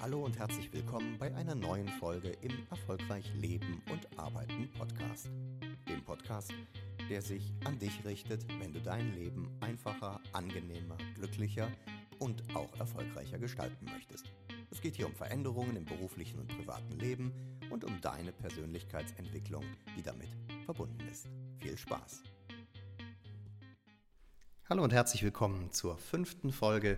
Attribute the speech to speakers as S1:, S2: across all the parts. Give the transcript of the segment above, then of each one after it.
S1: Hallo und herzlich willkommen bei einer neuen Folge im Erfolgreich Leben und Arbeiten Podcast. Dem Podcast, der sich an dich richtet, wenn du dein Leben einfacher, angenehmer, glücklicher und auch erfolgreicher gestalten möchtest. Es geht hier um Veränderungen im beruflichen und privaten Leben und um deine Persönlichkeitsentwicklung, die damit verbunden ist. Viel Spaß! Hallo und herzlich willkommen zur fünften Folge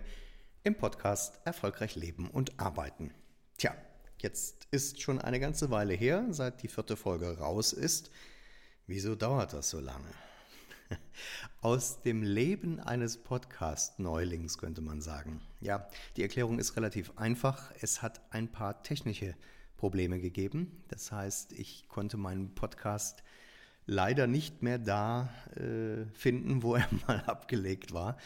S1: im Podcast Erfolgreich Leben und Arbeiten. Tja, jetzt ist schon eine ganze Weile her, seit die vierte Folge raus ist. Wieso dauert das so lange? Aus dem Leben eines Podcast-Neulings könnte man sagen. Ja, die Erklärung ist relativ einfach. Es hat ein paar technische Probleme gegeben. Das heißt, ich konnte meinen Podcast leider nicht mehr da äh, finden, wo er mal abgelegt war.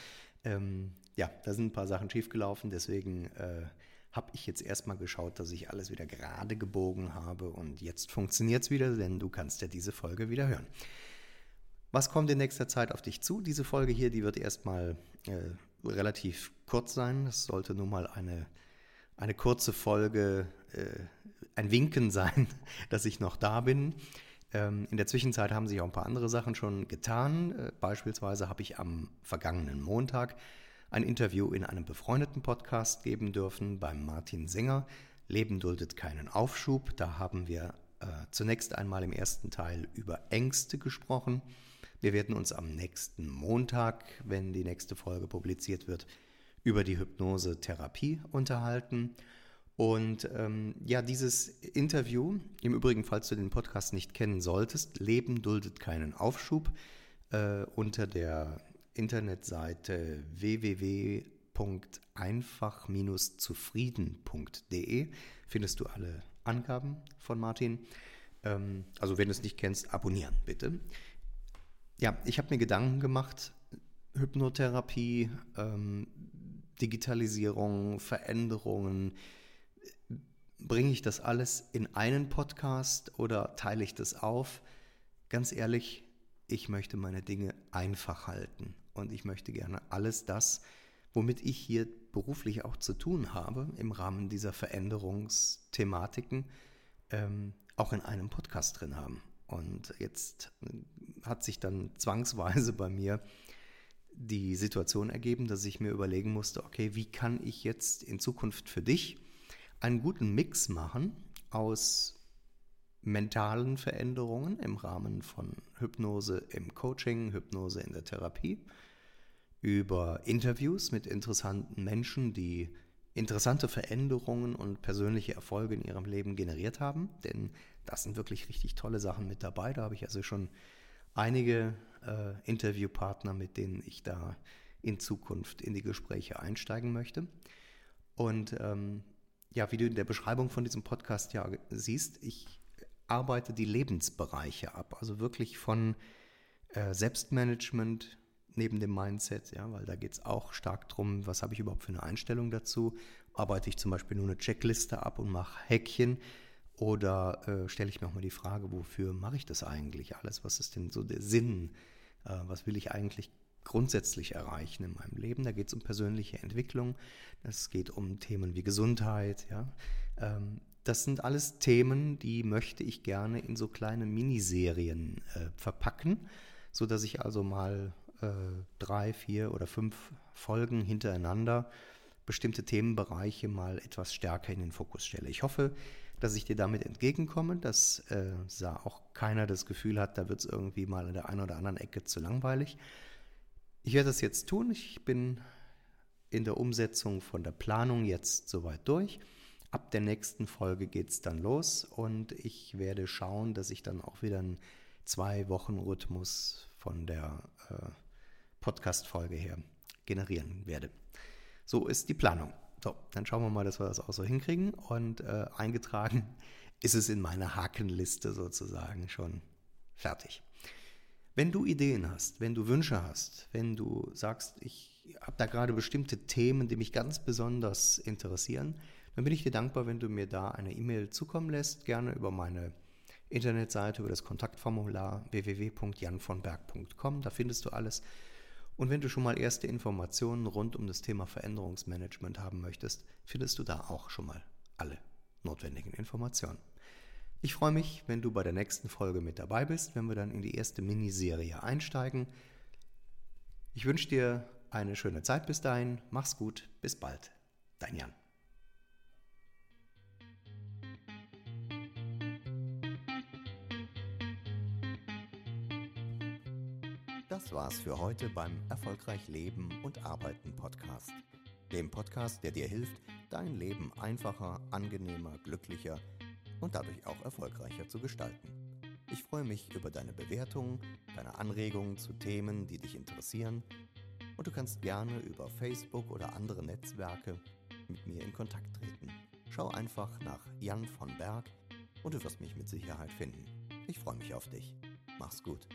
S1: Ähm, ja, da sind ein paar Sachen schiefgelaufen, deswegen äh, habe ich jetzt erstmal geschaut, dass ich alles wieder gerade gebogen habe und jetzt funktioniert es wieder, denn du kannst ja diese Folge wieder hören. Was kommt in nächster Zeit auf dich zu? Diese Folge hier, die wird erstmal äh, relativ kurz sein. Es sollte nun mal eine, eine kurze Folge, äh, ein Winken sein, dass ich noch da bin. Ähm, in der Zwischenzeit haben sich auch ein paar andere Sachen schon getan. Äh, beispielsweise habe ich am vergangenen Montag ein Interview in einem befreundeten Podcast geben dürfen beim Martin Sänger. Leben duldet keinen Aufschub. Da haben wir äh, zunächst einmal im ersten Teil über Ängste gesprochen. Wir werden uns am nächsten Montag, wenn die nächste Folge publiziert wird, über die Hypnose-Therapie unterhalten. Und ähm, ja, dieses Interview, im Übrigen, falls du den Podcast nicht kennen solltest, Leben duldet keinen Aufschub, äh, unter der Internetseite www.einfach-zufrieden.de findest du alle Angaben von Martin. Ähm, also wenn du es nicht kennst, abonnieren bitte. Ja, ich habe mir Gedanken gemacht, Hypnotherapie, ähm, Digitalisierung, Veränderungen, Bringe ich das alles in einen Podcast oder teile ich das auf? Ganz ehrlich, ich möchte meine Dinge einfach halten und ich möchte gerne alles das, womit ich hier beruflich auch zu tun habe, im Rahmen dieser Veränderungsthematiken, ähm, auch in einem Podcast drin haben. Und jetzt hat sich dann zwangsweise bei mir die Situation ergeben, dass ich mir überlegen musste, okay, wie kann ich jetzt in Zukunft für dich einen guten Mix machen aus mentalen Veränderungen im Rahmen von Hypnose im Coaching, Hypnose in der Therapie, über Interviews mit interessanten Menschen, die interessante Veränderungen und persönliche Erfolge in ihrem Leben generiert haben. Denn das sind wirklich richtig tolle Sachen mit dabei. Da habe ich also schon einige äh, Interviewpartner, mit denen ich da in Zukunft in die Gespräche einsteigen möchte. Und ähm, ja, wie du in der Beschreibung von diesem Podcast ja siehst, ich arbeite die Lebensbereiche ab. Also wirklich von äh, Selbstmanagement neben dem Mindset, ja, weil da geht es auch stark darum, was habe ich überhaupt für eine Einstellung dazu. Arbeite ich zum Beispiel nur eine Checkliste ab und mache Häkchen oder äh, stelle ich mir auch mal die Frage, wofür mache ich das eigentlich alles? Was ist denn so der Sinn? Äh, was will ich eigentlich grundsätzlich erreichen in meinem Leben. Da geht es um persönliche Entwicklung, es geht um Themen wie Gesundheit. Ja. Ähm, das sind alles Themen, die möchte ich gerne in so kleine Miniserien äh, verpacken, so dass ich also mal äh, drei, vier oder fünf Folgen hintereinander bestimmte Themenbereiche mal etwas stärker in den Fokus stelle. Ich hoffe, dass ich dir damit entgegenkomme, dass äh, auch keiner das Gefühl hat, da wird es irgendwie mal in der einen oder anderen Ecke zu langweilig, ich werde das jetzt tun. Ich bin in der Umsetzung von der Planung jetzt soweit durch. Ab der nächsten Folge geht es dann los und ich werde schauen, dass ich dann auch wieder einen Zwei-Wochen-Rhythmus von der äh, Podcast-Folge her generieren werde. So ist die Planung. So, dann schauen wir mal, dass wir das auch so hinkriegen. Und äh, eingetragen ist es in meiner Hakenliste sozusagen schon fertig. Wenn du Ideen hast, wenn du Wünsche hast, wenn du sagst, ich habe da gerade bestimmte Themen, die mich ganz besonders interessieren, dann bin ich dir dankbar, wenn du mir da eine E-Mail zukommen lässt, gerne über meine Internetseite, über das Kontaktformular www.janvonberg.com, da findest du alles. Und wenn du schon mal erste Informationen rund um das Thema Veränderungsmanagement haben möchtest, findest du da auch schon mal alle notwendigen Informationen. Ich freue mich, wenn du bei der nächsten Folge mit dabei bist, wenn wir dann in die erste Miniserie einsteigen. Ich wünsche dir eine schöne Zeit bis dahin. Mach's gut. Bis bald. Dein Jan. Das war's für heute beim Erfolgreich Leben und Arbeiten Podcast. Dem Podcast, der dir hilft, dein Leben einfacher, angenehmer, glücklicher und dadurch auch erfolgreicher zu gestalten. Ich freue mich über deine Bewertungen, deine Anregungen zu Themen, die dich interessieren und du kannst gerne über Facebook oder andere Netzwerke mit mir in Kontakt treten. Schau einfach nach Jan von Berg und du wirst mich mit Sicherheit finden. Ich freue mich auf dich. Mach's gut.